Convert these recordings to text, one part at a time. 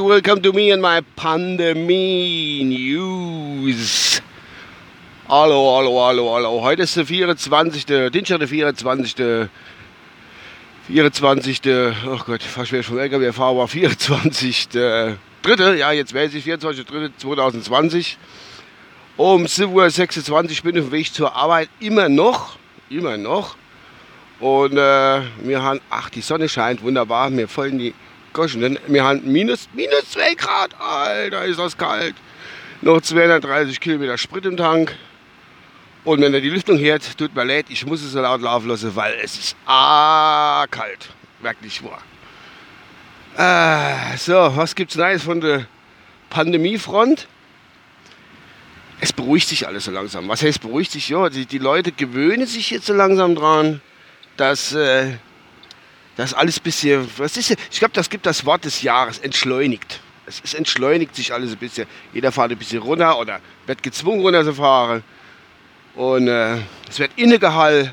Welcome to me and my Pandemie News. Hallo, hallo, hallo, hallo. Heute ist der 24. Dienstag, der 24. 24. Oh Gott, fast wäre schon LKW-Fahrer, 24. Dritte, ja, jetzt weiß ich, 24. Dritte 2020. Um 7.26 Uhr bin ich auf dem Weg zur Arbeit. Immer noch, immer noch. Und äh, wir haben, ach, die Sonne scheint wunderbar, mir folgen die Goschen. Wir haben minus, minus 2 Grad, Alter, ist das kalt. Noch 230 Kilometer Sprit im Tank. Und wenn er die Lüftung hört, tut mir leid, ich muss es so laut laufen lassen, weil es ist ah, kalt. Wirklich wahr. Äh, so, was gibt's Neues von der Pandemiefront? Es beruhigt sich alles so langsam. Was heißt beruhigt sich? Ja, die, die Leute gewöhnen sich jetzt so langsam dran dass äh, das alles ein bisschen, was ist, ich glaube, das gibt das Wort des Jahres, entschleunigt. Es, es, entschleunigt sich alles ein bisschen. Jeder fährt ein bisschen runter oder wird gezwungen runter zu fahren. Und äh, es wird Innegehall.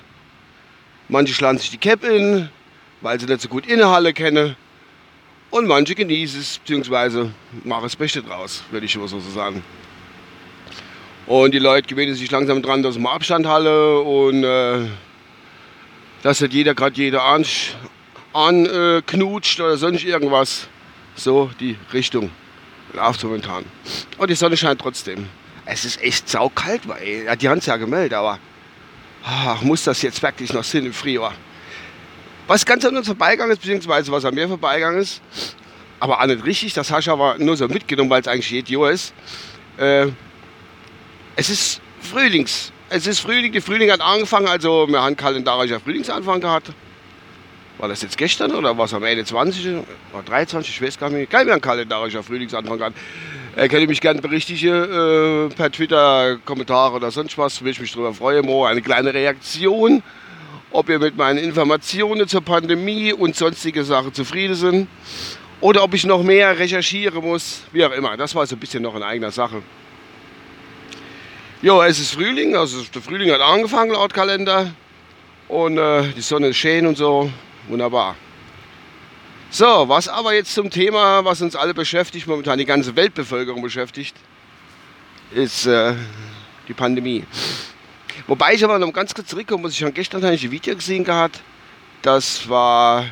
Manche schlagen sich die Cap in, weil sie nicht so gut Innehalle kennen. Und manche genießen es, beziehungsweise machen das Beste draus, würde ich immer so sagen. Und die Leute gewöhnen sich langsam dran, dass man Abstand halle und äh, dass nicht jeder gerade jeder anknutscht an, äh, oder sonst irgendwas. So die Richtung läuft momentan. Und die Sonne scheint trotzdem. Es ist echt saukalt, weil ja, die haben es ja gemeldet, aber ach, muss das jetzt wirklich noch sein im Frühjahr? Was ganz an uns vorbeigegangen ist, beziehungsweise was an mir vorbeigegangen ist, aber auch nicht richtig, das hast du aber nur so mitgenommen, weil es eigentlich jedes Jahr ist. Äh, es ist Frühlings, es ist Frühling, die Frühling hat angefangen, also wir haben kalendarischer Frühlingsanfang gehabt. War das jetzt gestern oder was am 21. oder 23, ich weiß gar nicht. Kein kalendarischer Frühlingsanfang gehabt. Äh, könnt ihr mich gerne berichtigen äh, per Twitter, Kommentare oder sonst was, würde ich mich darüber freuen. Mo, eine kleine Reaktion, ob ihr mit meinen Informationen zur Pandemie und sonstige Sachen zufrieden sind oder ob ich noch mehr recherchieren muss, wie auch immer. Das war so ein bisschen noch eine eigene Sache. Ja, es ist Frühling, also der Frühling hat angefangen laut Kalender und äh, die Sonne ist schön und so, wunderbar. So, was aber jetzt zum Thema, was uns alle beschäftigt, momentan die ganze Weltbevölkerung beschäftigt, ist äh, die Pandemie. Wobei ich aber noch ganz kurz zurückkomme, muss ich schon gestern ein Video gesehen gehabt, das war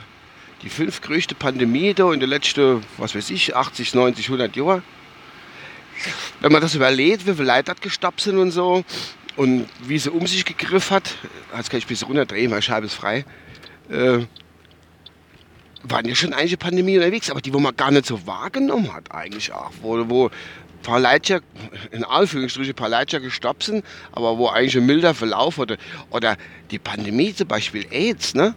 die fünf größte Pandemie da in den letzten, was weiß ich, 80, 90, 100 Jahren wenn man das überlegt, wie viele Leute gestoppt sind und so und wie sie um sich gegriffen hat, jetzt kann ich ein bisschen runterdrehen, meine Scheibe ist frei, äh, waren ja schon einige Pandemien unterwegs, aber die, wo man gar nicht so wahrgenommen hat eigentlich auch, wo, wo ein paar Leute, in Anführungsstrichen, ein paar Leute gestoppt sind, aber wo eigentlich ein milder Verlauf oder, oder die Pandemie zum Beispiel AIDS, ne?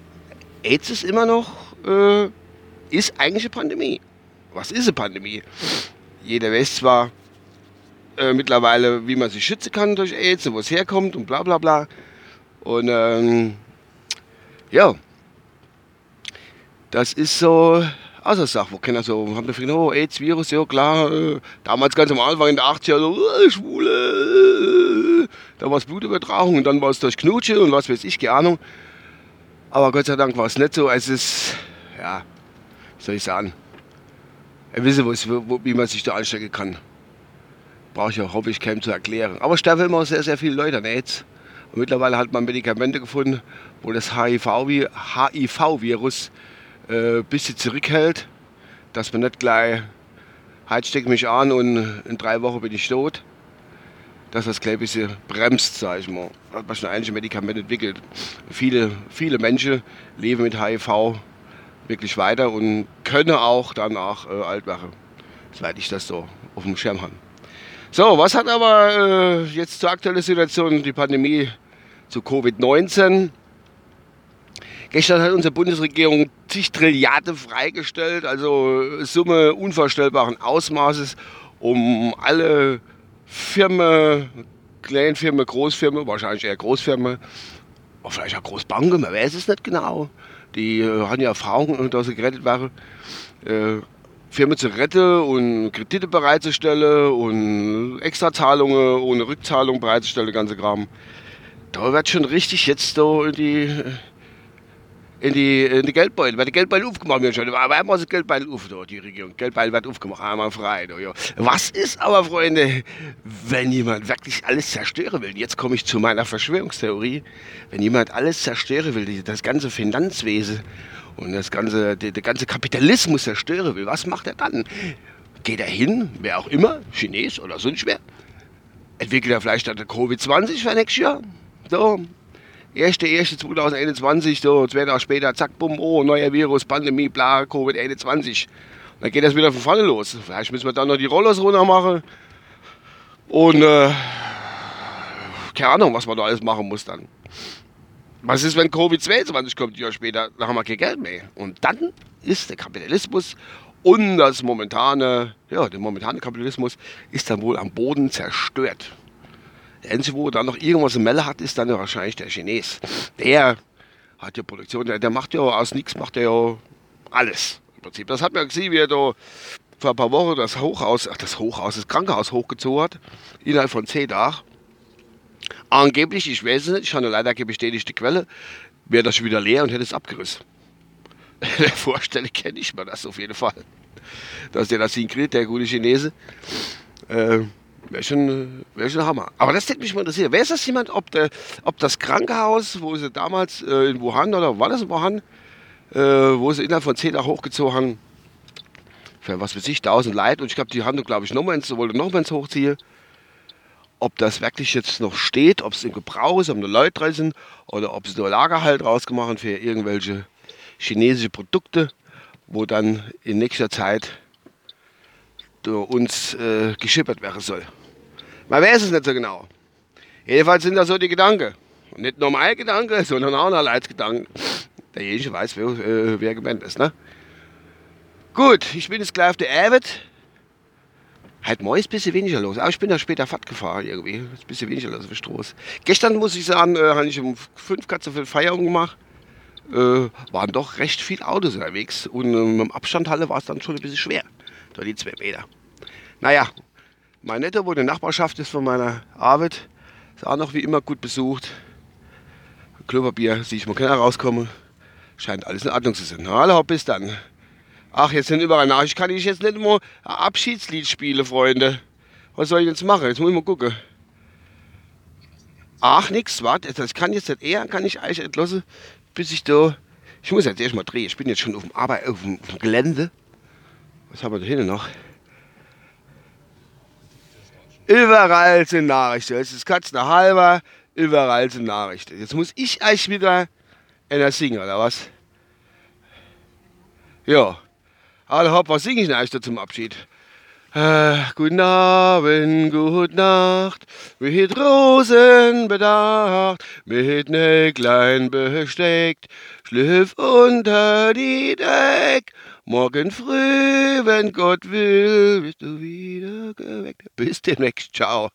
AIDS ist immer noch, äh, ist eigentlich eine Pandemie. Was ist eine Pandemie? Jeder weiß zwar, äh, mittlerweile, wie man sich schützen kann durch AIDS und wo es herkommt und bla bla bla. Und ähm, ja, das ist so also Sache, wo keiner so, haben gedacht, oh, AIDS-Virus, ja klar, äh, damals ganz am Anfang in der 80er, so, äh, Schwule, äh, da war es Blutübertragung und dann war es durch Knutsche und was weiß ich, keine Ahnung. Aber Gott sei Dank war es nicht so, es ist, ja, wie soll ich sagen, ihr wisst, wie man sich da anstecken kann brauche ich auch, hoffe ich, keinem zu erklären. Aber sterben immer sehr, sehr viele Leute an AIDS. Und mittlerweile hat man Medikamente gefunden, wo das HIV-Virus äh, ein bisschen zurückhält, dass man nicht gleich, halt stecke mich an und in drei Wochen bin ich tot. Dass das gleich ein bisschen bremst, sage ich mal. Hat man schon einige Medikamente entwickelt. Viele, viele Menschen leben mit HIV wirklich weiter und können auch danach äh, alt werden. Soweit ich das so auf dem Schirm habe. So, was hat aber äh, jetzt zur aktuellen Situation die Pandemie zu Covid-19? Gestern hat unsere Bundesregierung zig Trilliarden freigestellt, also Summe unvorstellbaren Ausmaßes, um alle Firmen, Kleinfirmen, Großfirmen, wahrscheinlich eher Großfirmen, vielleicht auch Großbanken, man weiß es nicht genau, die äh, haben ja Erfahrung, dass sie gerettet waren, äh, Firmen zu retten und Kredite bereitzustellen und Extrazahlungen ohne Rückzahlung bereitzustellen, ganze Kram. Da wird schon richtig jetzt so die, in die, in die Geldbeutel. Wird der Geldbeutel aufgemacht wird schon. Aber einmal das Geldbeutel auf, da, die Regierung. Geldbeutel wird aufgemacht, einmal frei. Da, ja. Was ist aber, Freunde, wenn jemand wirklich alles zerstören will? Jetzt komme ich zu meiner Verschwörungstheorie. Wenn jemand alles zerstören will, das ganze Finanzwesen und das ganze, der, der ganze Kapitalismus zerstören will, was macht er dann? Geht er hin, wer auch immer, Chines oder sonst wer, entwickelt er vielleicht dann Covid-20 für nächstes Jahr? So, 1.1.2021, so zwei Tage später, zack, bumm, oh, neuer Virus, Pandemie, bla, Covid-21. Dann geht das wieder von vorne los. Vielleicht müssen wir dann noch die Rollers runter machen. Und äh, keine Ahnung, was man da alles machen muss dann. Was ist, wenn Covid-22 kommt, ein Jahr später, dann haben wir kein Geld mehr. Und dann ist der Kapitalismus und das momentane, ja, der momentane Kapitalismus ist dann wohl am Boden zerstört. Der einzige, wo dann noch irgendwas im Melle hat, ist dann wahrscheinlich der Chines. Der hat ja Produktion, der, der macht ja aus nichts, macht er ja alles. Im Prinzip. Das hat man gesehen, wie er da vor ein paar Wochen das Hochhaus, ach, das Hochhaus, das Krankenhaus hochgezogen hat, innerhalb von zehn Tagen. Angeblich, ich weiß es nicht, ich habe leider keine bestätigte Quelle, wäre das schon wieder leer und hätte es abgerissen. der Vorstelle kenne ich mir das auf jeden Fall. Dass der das hinkriegt, der gute Chinese. Äh, Wäre schon, wär schon Hammer. Aber das hätte mich mal interessiert. Wer ist das jemand, ob, der, ob das Krankenhaus, wo sie damals äh, in Wuhan oder war das in Wuhan, äh, wo sie innerhalb von 10 Tagen hochgezogen haben, für was weiß ich, 1000 Leute und ich glaube, die haben, glaube ich, nochmal ins, wollte nochmal ins Hochziehen. Ob das wirklich jetzt noch steht, ob es im Gebrauch ist, ob nur Leute drin sind oder ob sie nur Lagerhalt rausgemacht für irgendwelche chinesische Produkte, wo dann in nächster Zeit uns äh, geschippert werden soll. Man weiß es nicht so genau. Jedenfalls sind das so die Gedanken. Und nicht nur mein Gedanke, sondern auch ein Leitsgedanken. Derjenige weiß, wer, äh, wer gemeint ist. Ne? Gut, ich bin jetzt gleich auf der Arbeit. Halt morgen ist ein bisschen weniger los. Aber ich bin da später Fahrt gefahren irgendwie. Ist ein bisschen weniger los auf der Straße. Gestern muss ich sagen, äh, habe ich um fünf Katzen für Feierung gemacht. Äh, waren doch recht viele Autos unterwegs. Und äh, mit dem Abstandhalle war es dann schon ein bisschen schwer. Da die zwei Meter. Naja, mein Netter, wo die Nachbarschaft ist von meiner Arbeit, ist auch noch wie immer gut besucht. Klopapier, sehe ich mal keiner rauskommen. Scheint alles in Ordnung zu sein. Hallo, bis dann. Ach, jetzt sind überall nach. Ich kann ich jetzt nicht mal Abschiedslied spielen, Freunde. Was soll ich jetzt machen? Jetzt muss ich mal gucken. Ach, nix, warte. Das kann jetzt nicht eher, kann ich eigentlich entlassen, bis ich da. Ich muss jetzt erstmal drehen. Ich bin jetzt schon auf dem, Arbeit, auf dem, Gelände. Was haben wir da hinten noch? Überall sind Nachrichten. Es ist Katzen halber, überall sind Nachrichten. Jetzt muss ich euch wieder einer singen, oder was? Ja. Hopp, was singe ich denn euch da zum Abschied? Äh, guten Abend, gute Nacht, mit Rosen bedacht, mit Näglein besteckt, schlüpf unter die Deck Morgen früh, wenn Gott will, bist du wieder geweckt. Bis demnächst. Ciao.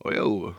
Euer Uwe.